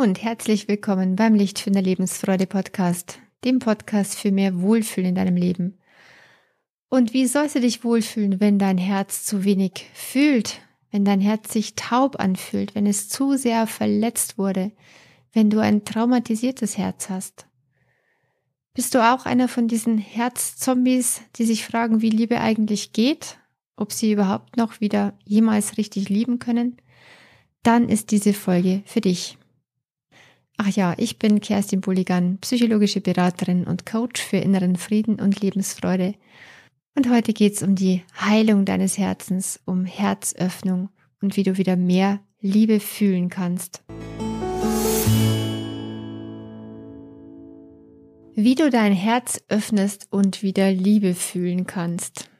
Und herzlich willkommen beim Lichtfinder Lebensfreude Podcast, dem Podcast für mehr Wohlfühlen in deinem Leben. Und wie sollst du dich wohlfühlen, wenn dein Herz zu wenig fühlt, wenn dein Herz sich taub anfühlt, wenn es zu sehr verletzt wurde, wenn du ein traumatisiertes Herz hast? Bist du auch einer von diesen Herzzombies, die sich fragen, wie Liebe eigentlich geht, ob sie überhaupt noch wieder jemals richtig lieben können? Dann ist diese Folge für dich. Ach ja, ich bin Kerstin Bulligan, psychologische Beraterin und Coach für inneren Frieden und Lebensfreude. Und heute geht's um die Heilung deines Herzens, um Herzöffnung und wie du wieder mehr Liebe fühlen kannst. Wie du dein Herz öffnest und wieder Liebe fühlen kannst.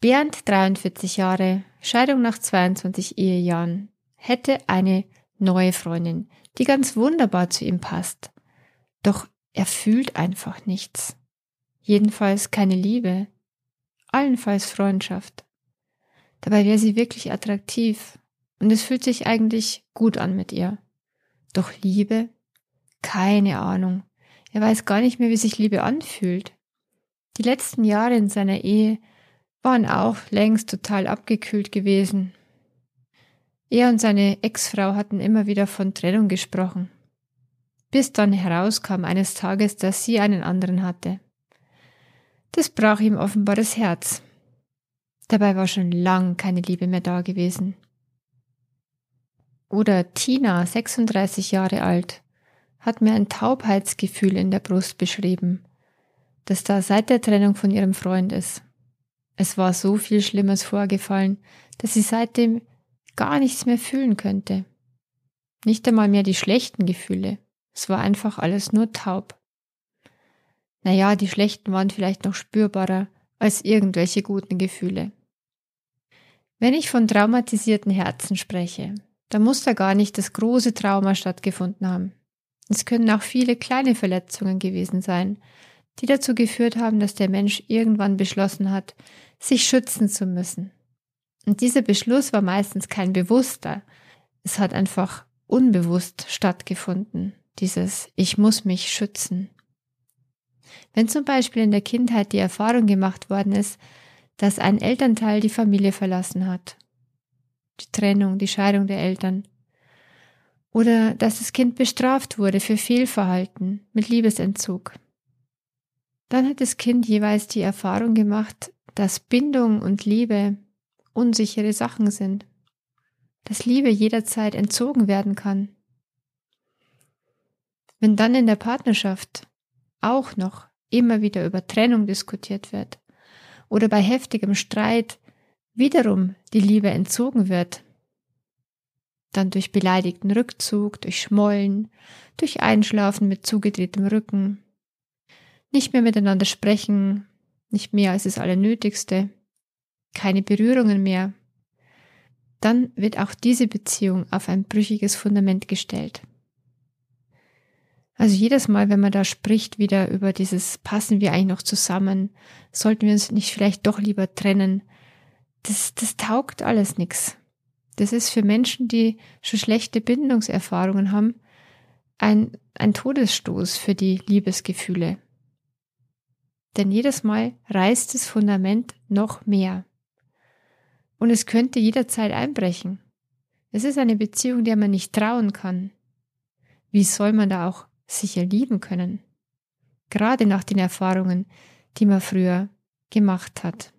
Bernd, 43 Jahre, Scheidung nach 22 Ehejahren, hätte eine neue Freundin, die ganz wunderbar zu ihm passt. Doch er fühlt einfach nichts. Jedenfalls keine Liebe, allenfalls Freundschaft. Dabei wäre sie wirklich attraktiv und es fühlt sich eigentlich gut an mit ihr. Doch Liebe? Keine Ahnung. Er weiß gar nicht mehr, wie sich Liebe anfühlt. Die letzten Jahre in seiner Ehe waren auch längst total abgekühlt gewesen. Er und seine Ex-Frau hatten immer wieder von Trennung gesprochen. Bis dann herauskam eines Tages, dass sie einen anderen hatte. Das brach ihm offenbar das Herz. Dabei war schon lang keine Liebe mehr da gewesen. Oder Tina, 36 Jahre alt, hat mir ein Taubheitsgefühl in der Brust beschrieben, das da seit der Trennung von ihrem Freund ist. Es war so viel Schlimmes vorgefallen, dass sie seitdem gar nichts mehr fühlen könnte. Nicht einmal mehr die schlechten Gefühle. Es war einfach alles nur taub. Naja, die schlechten waren vielleicht noch spürbarer als irgendwelche guten Gefühle. Wenn ich von traumatisierten Herzen spreche, dann muss da gar nicht das große Trauma stattgefunden haben. Es können auch viele kleine Verletzungen gewesen sein, die dazu geführt haben, dass der Mensch irgendwann beschlossen hat, sich schützen zu müssen, und dieser Beschluss war meistens kein bewusster. Es hat einfach unbewusst stattgefunden, dieses Ich muss mich schützen. Wenn zum Beispiel in der Kindheit die Erfahrung gemacht worden ist, dass ein Elternteil die Familie verlassen hat, die Trennung, die Scheidung der Eltern, oder dass das Kind bestraft wurde für Fehlverhalten mit Liebesentzug, dann hat das Kind jeweils die Erfahrung gemacht, dass Bindung und Liebe unsichere Sachen sind, dass Liebe jederzeit entzogen werden kann. Wenn dann in der Partnerschaft auch noch immer wieder über Trennung diskutiert wird oder bei heftigem Streit wiederum die Liebe entzogen wird, dann durch beleidigten Rückzug, durch Schmollen, durch Einschlafen mit zugedrehtem Rücken, nicht mehr miteinander sprechen, nicht mehr als das Allernötigste, keine Berührungen mehr, dann wird auch diese Beziehung auf ein brüchiges Fundament gestellt. Also jedes Mal, wenn man da spricht, wieder über dieses passen wir eigentlich noch zusammen, sollten wir uns nicht vielleicht doch lieber trennen, das, das taugt alles nix. Das ist für Menschen, die schon schlechte Bindungserfahrungen haben, ein, ein Todesstoß für die Liebesgefühle. Denn jedes Mal reißt das Fundament noch mehr. Und es könnte jederzeit einbrechen. Es ist eine Beziehung, der man nicht trauen kann. Wie soll man da auch sicher lieben können? Gerade nach den Erfahrungen, die man früher gemacht hat.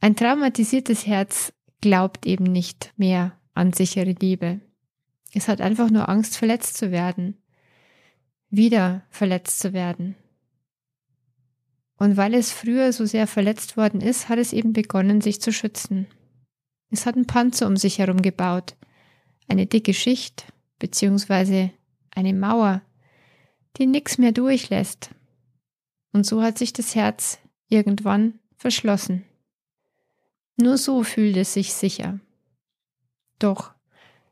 Ein traumatisiertes Herz glaubt eben nicht mehr an sichere Liebe. Es hat einfach nur Angst, verletzt zu werden, wieder verletzt zu werden. Und weil es früher so sehr verletzt worden ist, hat es eben begonnen, sich zu schützen. Es hat einen Panzer um sich herum gebaut, eine dicke Schicht beziehungsweise eine Mauer, die nichts mehr durchlässt. Und so hat sich das Herz irgendwann verschlossen. Nur so fühlt es sich sicher. Doch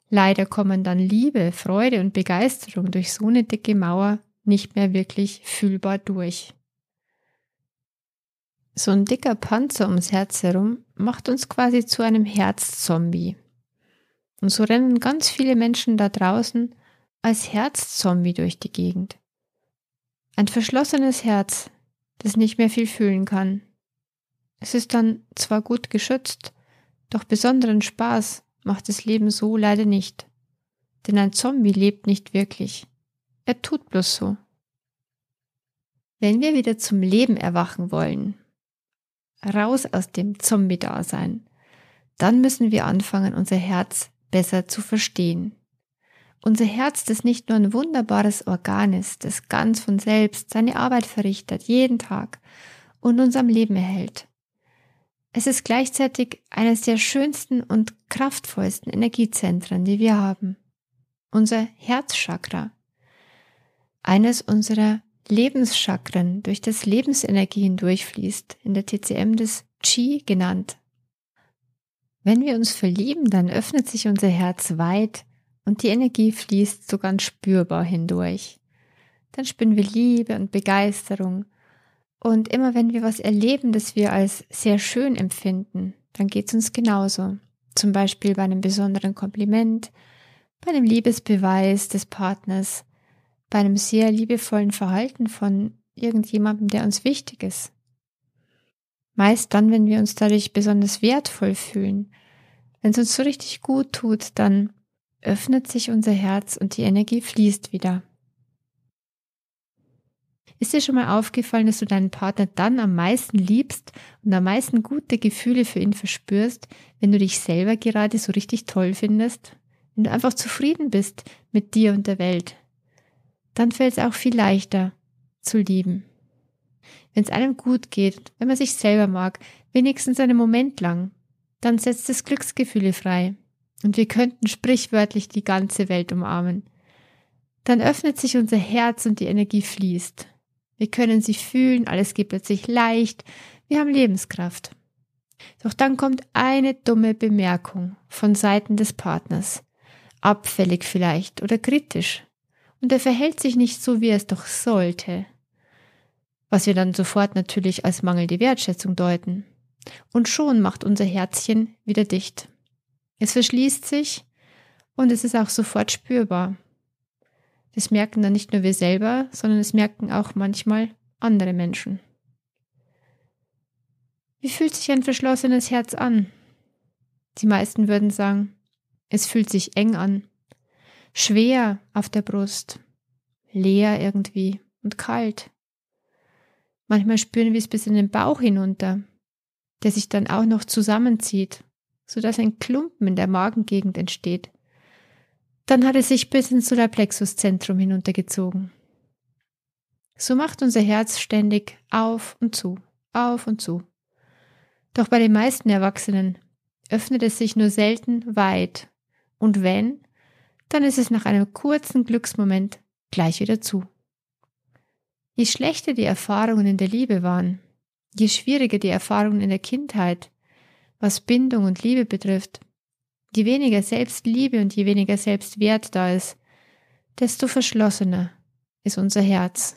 leider kommen dann Liebe, Freude und Begeisterung durch so eine dicke Mauer nicht mehr wirklich fühlbar durch. So ein dicker Panzer ums Herz herum macht uns quasi zu einem Herzzombie. Und so rennen ganz viele Menschen da draußen als Herzzombie durch die Gegend. Ein verschlossenes Herz, das nicht mehr viel fühlen kann. Es ist dann zwar gut geschützt, doch besonderen Spaß macht das Leben so leider nicht. Denn ein Zombie lebt nicht wirklich. Er tut bloß so. Wenn wir wieder zum Leben erwachen wollen, raus aus dem Zombie-Dasein, dann müssen wir anfangen, unser Herz besser zu verstehen. Unser Herz, das nicht nur ein wunderbares Organ ist, das ganz von selbst seine Arbeit verrichtet, jeden Tag und uns am Leben erhält. Es ist gleichzeitig eines der schönsten und kraftvollsten Energiezentren, die wir haben. Unser Herzchakra. Eines unserer Lebenschakren durch das Lebensenergie hindurchfließt, in der TCM des Qi genannt. Wenn wir uns verlieben, dann öffnet sich unser Herz weit und die Energie fließt so ganz spürbar hindurch. Dann spüren wir Liebe und Begeisterung. Und immer wenn wir was erleben, das wir als sehr schön empfinden, dann geht es uns genauso. Zum Beispiel bei einem besonderen Kompliment, bei einem Liebesbeweis des Partners, bei einem sehr liebevollen Verhalten von irgendjemandem, der uns wichtig ist. Meist dann, wenn wir uns dadurch besonders wertvoll fühlen. Wenn es uns so richtig gut tut, dann öffnet sich unser Herz und die Energie fließt wieder. Ist dir schon mal aufgefallen, dass du deinen Partner dann am meisten liebst und am meisten gute Gefühle für ihn verspürst, wenn du dich selber gerade so richtig toll findest? Wenn du einfach zufrieden bist mit dir und der Welt? Dann fällt es auch viel leichter zu lieben. Wenn es einem gut geht, wenn man sich selber mag, wenigstens einen Moment lang, dann setzt es Glücksgefühle frei und wir könnten sprichwörtlich die ganze Welt umarmen. Dann öffnet sich unser Herz und die Energie fließt. Wir können sie fühlen, alles geht plötzlich leicht, wir haben Lebenskraft. Doch dann kommt eine dumme Bemerkung von Seiten des Partners. Abfällig vielleicht oder kritisch und er verhält sich nicht so, wie er es doch sollte. Was wir dann sofort natürlich als mangelnde Wertschätzung deuten. Und schon macht unser Herzchen wieder dicht. Es verschließt sich und es ist auch sofort spürbar. Das merken dann nicht nur wir selber, sondern es merken auch manchmal andere Menschen. Wie fühlt sich ein verschlossenes Herz an? Die meisten würden sagen, es fühlt sich eng an, schwer auf der Brust, leer irgendwie und kalt. Manchmal spüren wir es bis in den Bauch hinunter, der sich dann auch noch zusammenzieht, so dass ein Klumpen in der Magengegend entsteht. Dann hat es sich bis ins Solarplexuszentrum hinuntergezogen. So macht unser Herz ständig auf und zu, auf und zu. Doch bei den meisten Erwachsenen öffnet es sich nur selten weit, und wenn, dann ist es nach einem kurzen Glücksmoment gleich wieder zu. Je schlechter die Erfahrungen in der Liebe waren, je schwieriger die Erfahrungen in der Kindheit, was Bindung und Liebe betrifft, je weniger Selbstliebe und je weniger Selbstwert da ist, desto verschlossener ist unser Herz.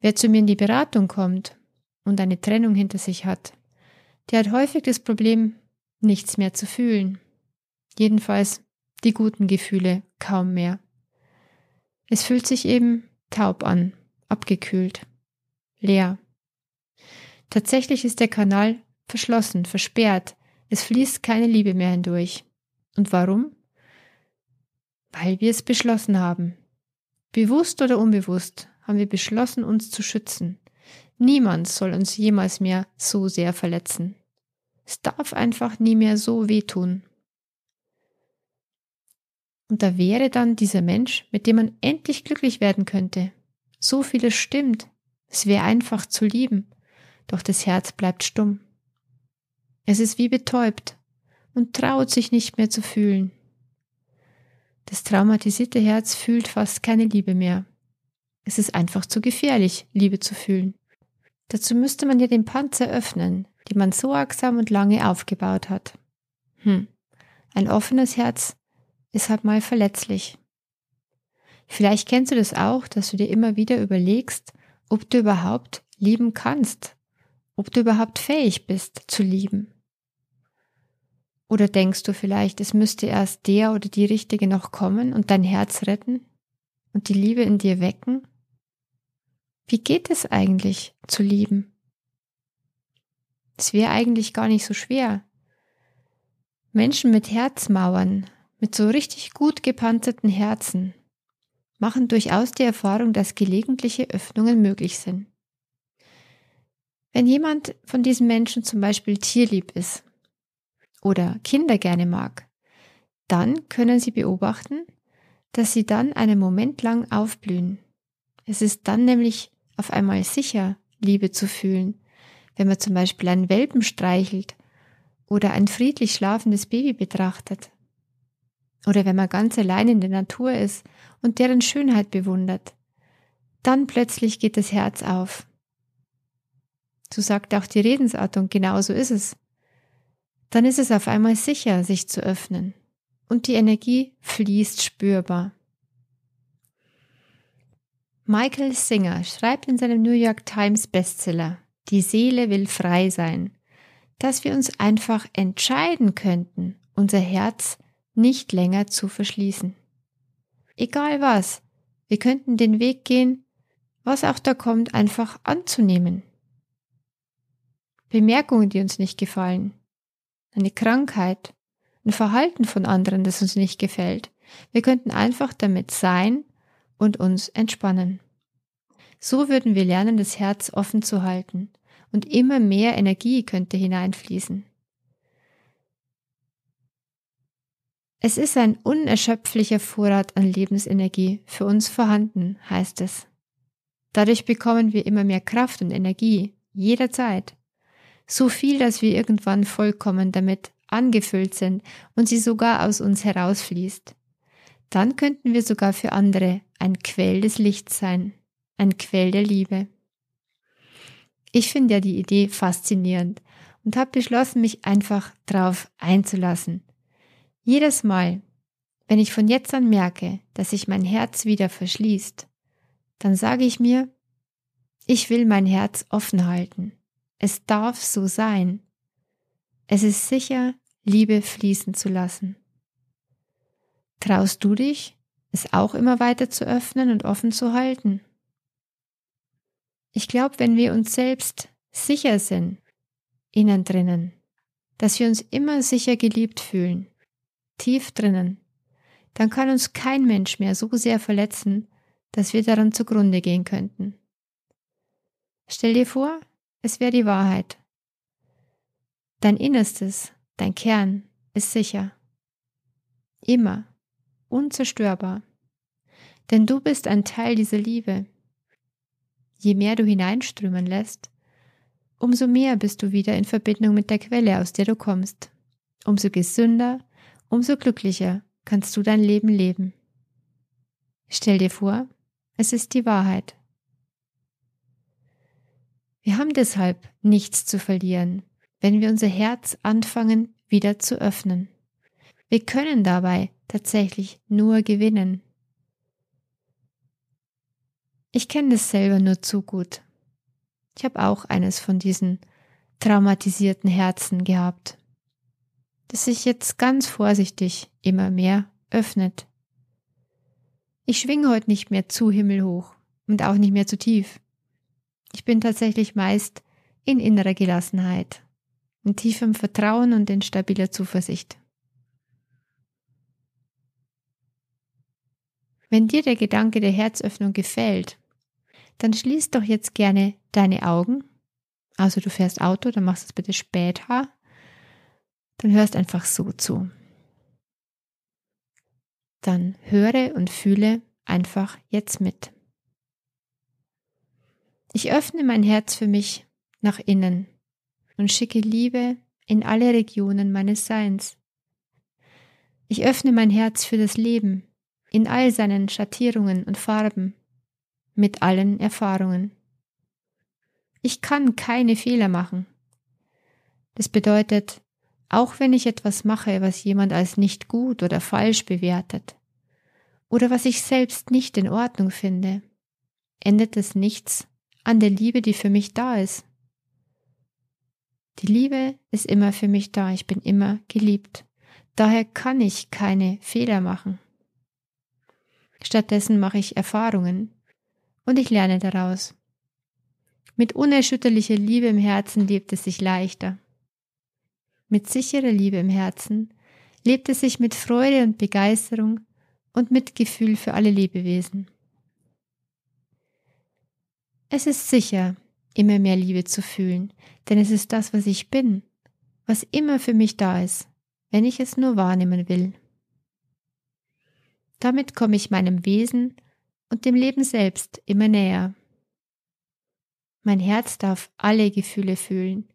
Wer zu mir in die Beratung kommt und eine Trennung hinter sich hat, der hat häufig das Problem, nichts mehr zu fühlen. Jedenfalls die guten Gefühle kaum mehr. Es fühlt sich eben taub an, abgekühlt, leer. Tatsächlich ist der Kanal verschlossen, versperrt, es fließt keine Liebe mehr hindurch. Und warum? Weil wir es beschlossen haben. Bewusst oder unbewusst haben wir beschlossen, uns zu schützen. Niemand soll uns jemals mehr so sehr verletzen. Es darf einfach nie mehr so wehtun. Und da wäre dann dieser Mensch, mit dem man endlich glücklich werden könnte. So vieles stimmt. Es wäre einfach zu lieben. Doch das Herz bleibt stumm. Es ist wie betäubt und traut sich nicht mehr zu fühlen. Das traumatisierte Herz fühlt fast keine Liebe mehr. Es ist einfach zu gefährlich, Liebe zu fühlen. Dazu müsste man ja den Panzer öffnen, den man so sorgsam und lange aufgebaut hat. Hm. Ein offenes Herz ist halt mal verletzlich. Vielleicht kennst du das auch, dass du dir immer wieder überlegst, ob du überhaupt lieben kannst, ob du überhaupt fähig bist zu lieben. Oder denkst du vielleicht, es müsste erst der oder die Richtige noch kommen und dein Herz retten und die Liebe in dir wecken? Wie geht es eigentlich zu lieben? Es wäre eigentlich gar nicht so schwer. Menschen mit Herzmauern, mit so richtig gut gepanzerten Herzen, machen durchaus die Erfahrung, dass gelegentliche Öffnungen möglich sind. Wenn jemand von diesen Menschen zum Beispiel tierlieb ist oder Kinder gerne mag, dann können Sie beobachten, dass sie dann einen Moment lang aufblühen. Es ist dann nämlich auf einmal sicher, Liebe zu fühlen, wenn man zum Beispiel einen Welpen streichelt oder ein friedlich schlafendes Baby betrachtet. Oder wenn man ganz allein in der Natur ist und deren Schönheit bewundert. Dann plötzlich geht das Herz auf. So sagt auch die Redensart und genau so ist es. Dann ist es auf einmal sicher, sich zu öffnen. Und die Energie fließt spürbar. Michael Singer schreibt in seinem New York Times Bestseller Die Seele will frei sein, dass wir uns einfach entscheiden könnten, unser Herz nicht länger zu verschließen. Egal was, wir könnten den Weg gehen, was auch da kommt, einfach anzunehmen. Bemerkungen, die uns nicht gefallen, eine Krankheit, ein Verhalten von anderen, das uns nicht gefällt. Wir könnten einfach damit sein und uns entspannen. So würden wir lernen, das Herz offen zu halten und immer mehr Energie könnte hineinfließen. Es ist ein unerschöpflicher Vorrat an Lebensenergie für uns vorhanden, heißt es. Dadurch bekommen wir immer mehr Kraft und Energie, jederzeit. So viel, dass wir irgendwann vollkommen damit angefüllt sind und sie sogar aus uns herausfließt. Dann könnten wir sogar für andere ein Quell des Lichts sein, ein Quell der Liebe. Ich finde ja die Idee faszinierend und habe beschlossen, mich einfach drauf einzulassen. Jedes Mal, wenn ich von jetzt an merke, dass sich mein Herz wieder verschließt, dann sage ich mir, ich will mein Herz offen halten. Es darf so sein. Es ist sicher, Liebe fließen zu lassen. Traust du dich, es auch immer weiter zu öffnen und offen zu halten? Ich glaube, wenn wir uns selbst sicher sind, innen drinnen, dass wir uns immer sicher geliebt fühlen, tief drinnen, dann kann uns kein Mensch mehr so sehr verletzen, dass wir daran zugrunde gehen könnten. Stell dir vor, es wäre die Wahrheit. Dein Innerstes, dein Kern ist sicher. Immer. Unzerstörbar. Denn du bist ein Teil dieser Liebe, Je mehr du hineinströmen lässt, umso mehr bist du wieder in Verbindung mit der Quelle, aus der du kommst. Umso gesünder, umso glücklicher kannst du dein Leben leben. Stell dir vor, es ist die Wahrheit. Wir haben deshalb nichts zu verlieren, wenn wir unser Herz anfangen wieder zu öffnen. Wir können dabei tatsächlich nur gewinnen. Ich kenne das selber nur zu gut. Ich habe auch eines von diesen traumatisierten Herzen gehabt, das sich jetzt ganz vorsichtig immer mehr öffnet. Ich schwinge heute nicht mehr zu himmelhoch und auch nicht mehr zu tief. Ich bin tatsächlich meist in innerer Gelassenheit, in tiefem Vertrauen und in stabiler Zuversicht. Wenn dir der Gedanke der Herzöffnung gefällt, dann schließ doch jetzt gerne deine Augen. Also du fährst Auto, dann machst du es bitte später. Dann hörst einfach so zu. Dann höre und fühle einfach jetzt mit. Ich öffne mein Herz für mich nach innen und schicke Liebe in alle Regionen meines Seins. Ich öffne mein Herz für das Leben in all seinen Schattierungen und Farben mit allen Erfahrungen. Ich kann keine Fehler machen. Das bedeutet, auch wenn ich etwas mache, was jemand als nicht gut oder falsch bewertet, oder was ich selbst nicht in Ordnung finde, endet es nichts an der Liebe, die für mich da ist. Die Liebe ist immer für mich da, ich bin immer geliebt. Daher kann ich keine Fehler machen. Stattdessen mache ich Erfahrungen und ich lerne daraus. Mit unerschütterlicher Liebe im Herzen lebt es sich leichter. Mit sicherer Liebe im Herzen lebt es sich mit Freude und Begeisterung und Mitgefühl für alle Lebewesen. Es ist sicher, immer mehr Liebe zu fühlen, denn es ist das, was ich bin, was immer für mich da ist, wenn ich es nur wahrnehmen will. Damit komme ich meinem Wesen und dem Leben selbst immer näher. Mein Herz darf alle Gefühle fühlen,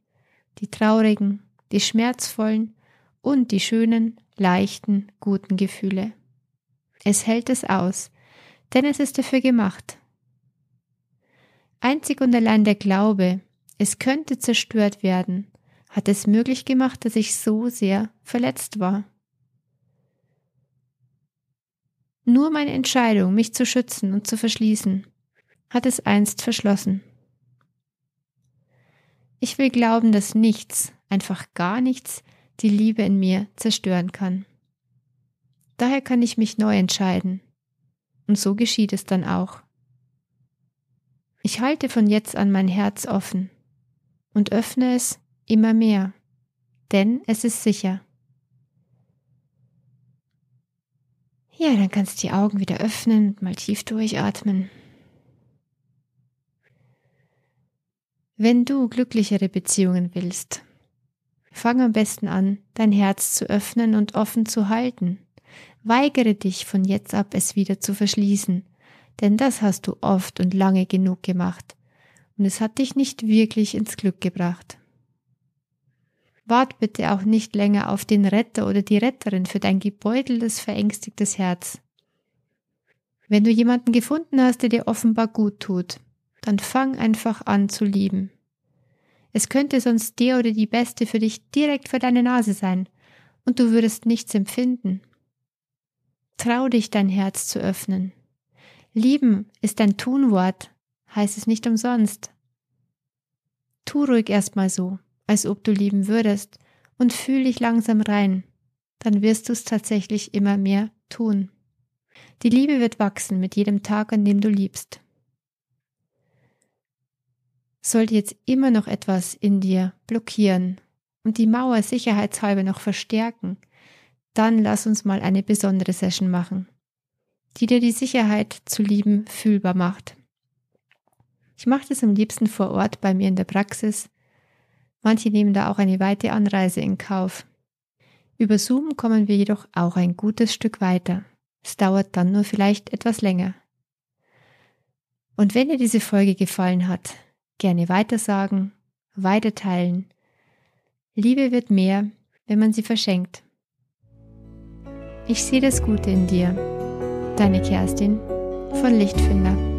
die traurigen, die schmerzvollen und die schönen, leichten, guten Gefühle. Es hält es aus, denn es ist dafür gemacht. Einzig und allein der Glaube, es könnte zerstört werden, hat es möglich gemacht, dass ich so sehr verletzt war. Nur meine Entscheidung, mich zu schützen und zu verschließen, hat es einst verschlossen. Ich will glauben, dass nichts, einfach gar nichts, die Liebe in mir zerstören kann. Daher kann ich mich neu entscheiden. Und so geschieht es dann auch. Ich halte von jetzt an mein Herz offen und öffne es immer mehr, denn es ist sicher. Ja, dann kannst du die Augen wieder öffnen und mal tief durchatmen. Wenn du glücklichere Beziehungen willst, fang am besten an, dein Herz zu öffnen und offen zu halten. Weigere dich von jetzt ab, es wieder zu verschließen, denn das hast du oft und lange genug gemacht, und es hat dich nicht wirklich ins Glück gebracht. Wart bitte auch nicht länger auf den Retter oder die Retterin für dein gebeuteltes, verängstigtes Herz. Wenn du jemanden gefunden hast, der dir offenbar gut tut, dann fang einfach an zu lieben. Es könnte sonst der oder die Beste für dich direkt vor deine Nase sein, und du würdest nichts empfinden. Trau dich, dein Herz zu öffnen. Lieben ist ein Tunwort, heißt es nicht umsonst. Tu ruhig erstmal so als ob du lieben würdest, und fühl dich langsam rein, dann wirst du es tatsächlich immer mehr tun. Die Liebe wird wachsen mit jedem Tag, an dem du liebst. Sollte jetzt immer noch etwas in dir blockieren und die Mauer sicherheitshalber noch verstärken, dann lass uns mal eine besondere Session machen, die dir die Sicherheit zu lieben fühlbar macht. Ich mache das am liebsten vor Ort bei mir in der Praxis Manche nehmen da auch eine weite Anreise in Kauf. Über Zoom kommen wir jedoch auch ein gutes Stück weiter. Es dauert dann nur vielleicht etwas länger. Und wenn dir diese Folge gefallen hat, gerne weitersagen, weiterteilen. Liebe wird mehr, wenn man sie verschenkt. Ich sehe das Gute in dir. Deine Kerstin von Lichtfinder.